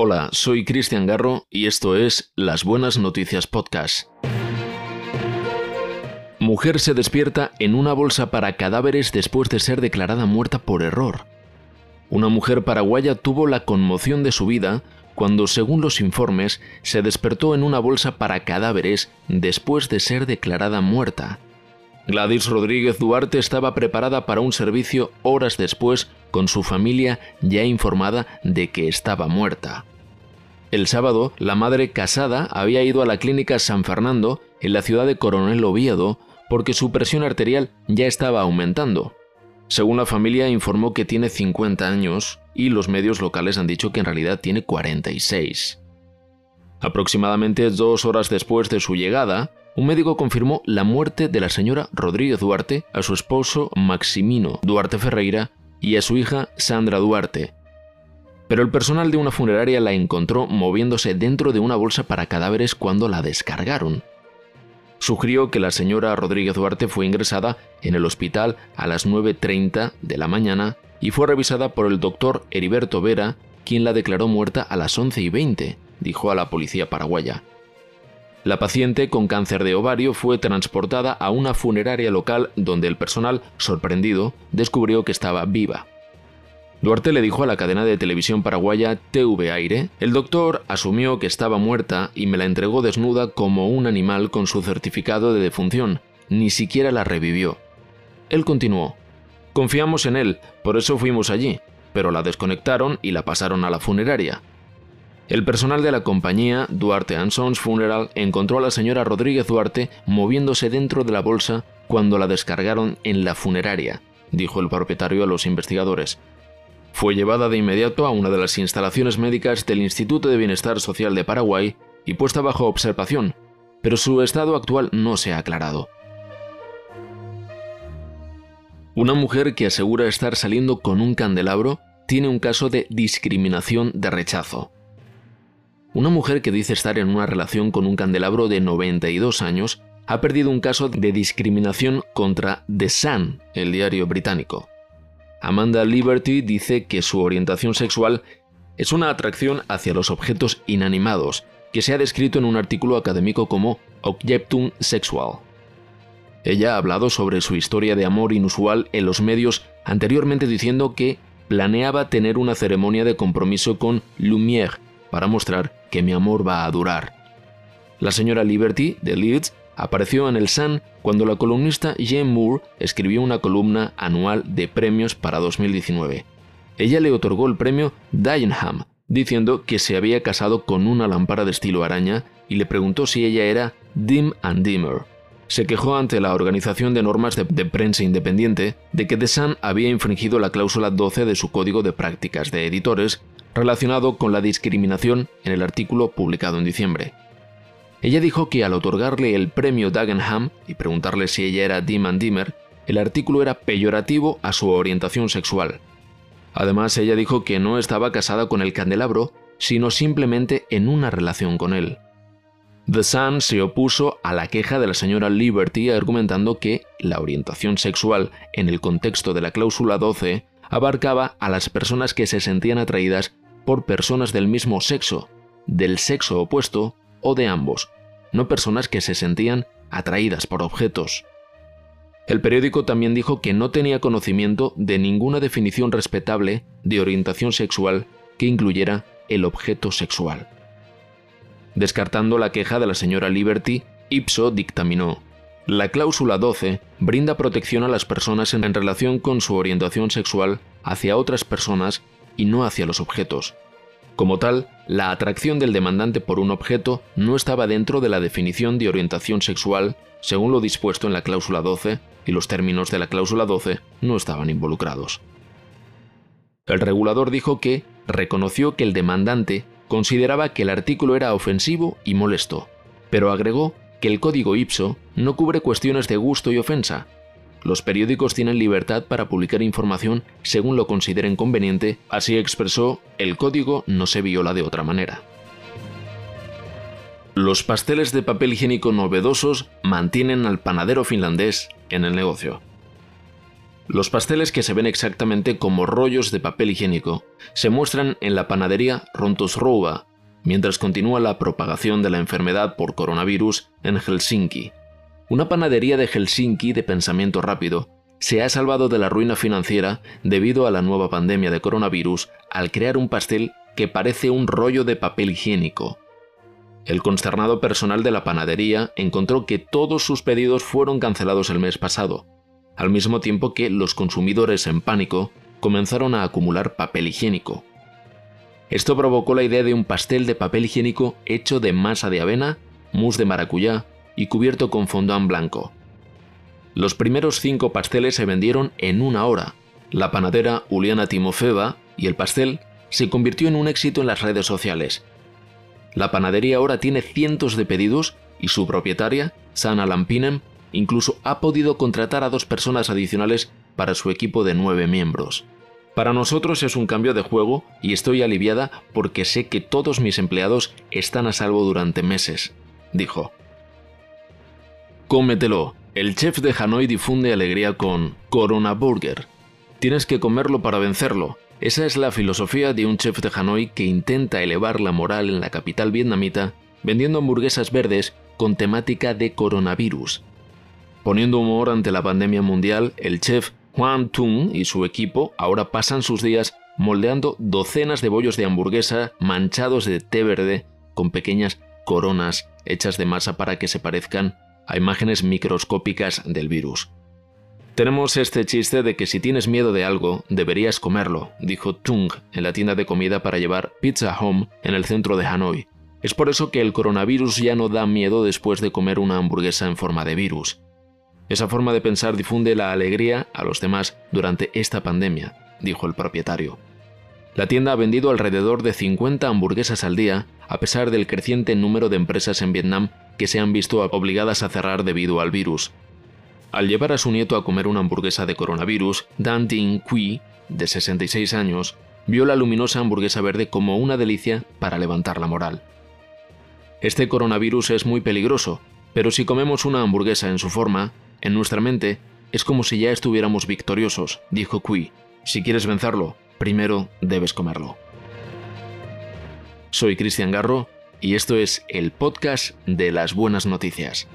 Hola, soy Cristian Garro y esto es Las Buenas Noticias Podcast. Mujer se despierta en una bolsa para cadáveres después de ser declarada muerta por error. Una mujer paraguaya tuvo la conmoción de su vida cuando, según los informes, se despertó en una bolsa para cadáveres después de ser declarada muerta. Gladys Rodríguez Duarte estaba preparada para un servicio horas después con su familia ya informada de que estaba muerta. El sábado, la madre casada había ido a la clínica San Fernando en la ciudad de Coronel Oviedo porque su presión arterial ya estaba aumentando. Según la familia, informó que tiene 50 años y los medios locales han dicho que en realidad tiene 46. Aproximadamente dos horas después de su llegada, un médico confirmó la muerte de la señora Rodríguez Duarte a su esposo Maximino Duarte Ferreira y a su hija Sandra Duarte. Pero el personal de una funeraria la encontró moviéndose dentro de una bolsa para cadáveres cuando la descargaron. Sugirió que la señora Rodríguez Duarte fue ingresada en el hospital a las 9.30 de la mañana y fue revisada por el doctor Heriberto Vera, quien la declaró muerta a las 11.20, dijo a la policía paraguaya. La paciente con cáncer de ovario fue transportada a una funeraria local donde el personal, sorprendido, descubrió que estaba viva. Duarte le dijo a la cadena de televisión paraguaya TV Aire, el doctor asumió que estaba muerta y me la entregó desnuda como un animal con su certificado de defunción, ni siquiera la revivió. Él continuó, confiamos en él, por eso fuimos allí, pero la desconectaron y la pasaron a la funeraria. El personal de la compañía Duarte Sons Funeral encontró a la señora Rodríguez Duarte moviéndose dentro de la bolsa cuando la descargaron en la funeraria, dijo el propietario a los investigadores. Fue llevada de inmediato a una de las instalaciones médicas del Instituto de Bienestar Social de Paraguay y puesta bajo observación, pero su estado actual no se ha aclarado. Una mujer que asegura estar saliendo con un candelabro tiene un caso de discriminación de rechazo. Una mujer que dice estar en una relación con un candelabro de 92 años ha perdido un caso de discriminación contra The Sun, el diario británico. Amanda Liberty dice que su orientación sexual es una atracción hacia los objetos inanimados, que se ha descrito en un artículo académico como objectum sexual. Ella ha hablado sobre su historia de amor inusual en los medios anteriormente diciendo que planeaba tener una ceremonia de compromiso con Lumière para mostrar que mi amor va a durar. La señora Liberty, de Leeds, apareció en el Sun cuando la columnista Jane Moore escribió una columna anual de premios para 2019. Ella le otorgó el premio Dianham, diciendo que se había casado con una lámpara de estilo araña y le preguntó si ella era dim and dimmer. Se quejó ante la Organización de Normas de, de, Prensa Independiente de que The Sun había infringido la cláusula 12 de su Código de Prácticas de Editores relacionado con la discriminación en el artículo publicado en diciembre. Ella dijo que al otorgarle el premio Dagenham y preguntarle si ella era Dim and Dimmer, el artículo era peyorativo a su orientación sexual. Además, ella dijo que no estaba casada con el candelabro, sino simplemente en una relación con él. The Sun se opuso a la queja de la señora Liberty argumentando que la orientación sexual en el contexto de la cláusula 12 abarcaba a las personas que se sentían atraídas por personas del mismo sexo, del sexo opuesto o de ambos, no personas que se sentían atraídas por objetos. El periódico también dijo que no tenía conocimiento de ninguna definición respetable de orientación sexual que incluyera el objeto sexual. Descartando la queja de la señora Liberty, Ipso dictaminó, la cláusula 12 brinda protección a las personas en relación con su orientación sexual hacia otras personas y no hacia los objetos. Como tal, la atracción del demandante por un objeto no estaba dentro de la definición de orientación sexual según lo dispuesto en la cláusula 12 y los términos de la cláusula 12 no estaban involucrados. El regulador dijo que reconoció que el demandante consideraba que el artículo era ofensivo y molesto, pero agregó que el código IPSO no cubre cuestiones de gusto y ofensa, los periódicos tienen libertad para publicar información según lo consideren conveniente, así expresó, el código no se viola de otra manera. Los pasteles de papel higiénico novedosos mantienen al panadero finlandés en el negocio. Los pasteles que se ven exactamente como rollos de papel higiénico se muestran en la panadería Rontosrouva, mientras continúa la propagación de la enfermedad por coronavirus en Helsinki. Una panadería de Helsinki de pensamiento rápido se ha salvado de la ruina financiera debido a la nueva pandemia de coronavirus al crear un pastel que parece un rollo de papel higiénico. El consternado personal de la panadería encontró que todos sus pedidos fueron cancelados el mes pasado, al mismo tiempo que los consumidores en pánico comenzaron a acumular papel higiénico. Esto provocó la idea de un pastel de papel higiénico hecho de masa de avena, mousse de maracuyá y cubierto con fondant blanco. Los primeros cinco pasteles se vendieron en una hora. La panadera Uliana Timofeva y el pastel se convirtió en un éxito en las redes sociales. La panadería ahora tiene cientos de pedidos y su propietaria, Sana Lampinen, Incluso ha podido contratar a dos personas adicionales para su equipo de nueve miembros. Para nosotros es un cambio de juego y estoy aliviada porque sé que todos mis empleados están a salvo durante meses, dijo. Cómetelo. El chef de Hanoi difunde alegría con Corona Burger. Tienes que comerlo para vencerlo. Esa es la filosofía de un chef de Hanoi que intenta elevar la moral en la capital vietnamita vendiendo hamburguesas verdes con temática de coronavirus. Poniendo humor ante la pandemia mundial, el chef Juan Tung y su equipo ahora pasan sus días moldeando docenas de bollos de hamburguesa manchados de té verde con pequeñas coronas hechas de masa para que se parezcan a imágenes microscópicas del virus. Tenemos este chiste de que si tienes miedo de algo, deberías comerlo, dijo Tung en la tienda de comida para llevar Pizza Home en el centro de Hanoi. Es por eso que el coronavirus ya no da miedo después de comer una hamburguesa en forma de virus. Esa forma de pensar difunde la alegría a los demás durante esta pandemia, dijo el propietario. La tienda ha vendido alrededor de 50 hamburguesas al día, a pesar del creciente número de empresas en Vietnam que se han visto obligadas a cerrar debido al virus. Al llevar a su nieto a comer una hamburguesa de coronavirus, Dan Ding Quy, de 66 años, vio la luminosa hamburguesa verde como una delicia para levantar la moral. Este coronavirus es muy peligroso, pero si comemos una hamburguesa en su forma, en nuestra mente es como si ya estuviéramos victoriosos, dijo Kui. Si quieres vencerlo, primero debes comerlo. Soy Cristian Garro y esto es el podcast de las buenas noticias.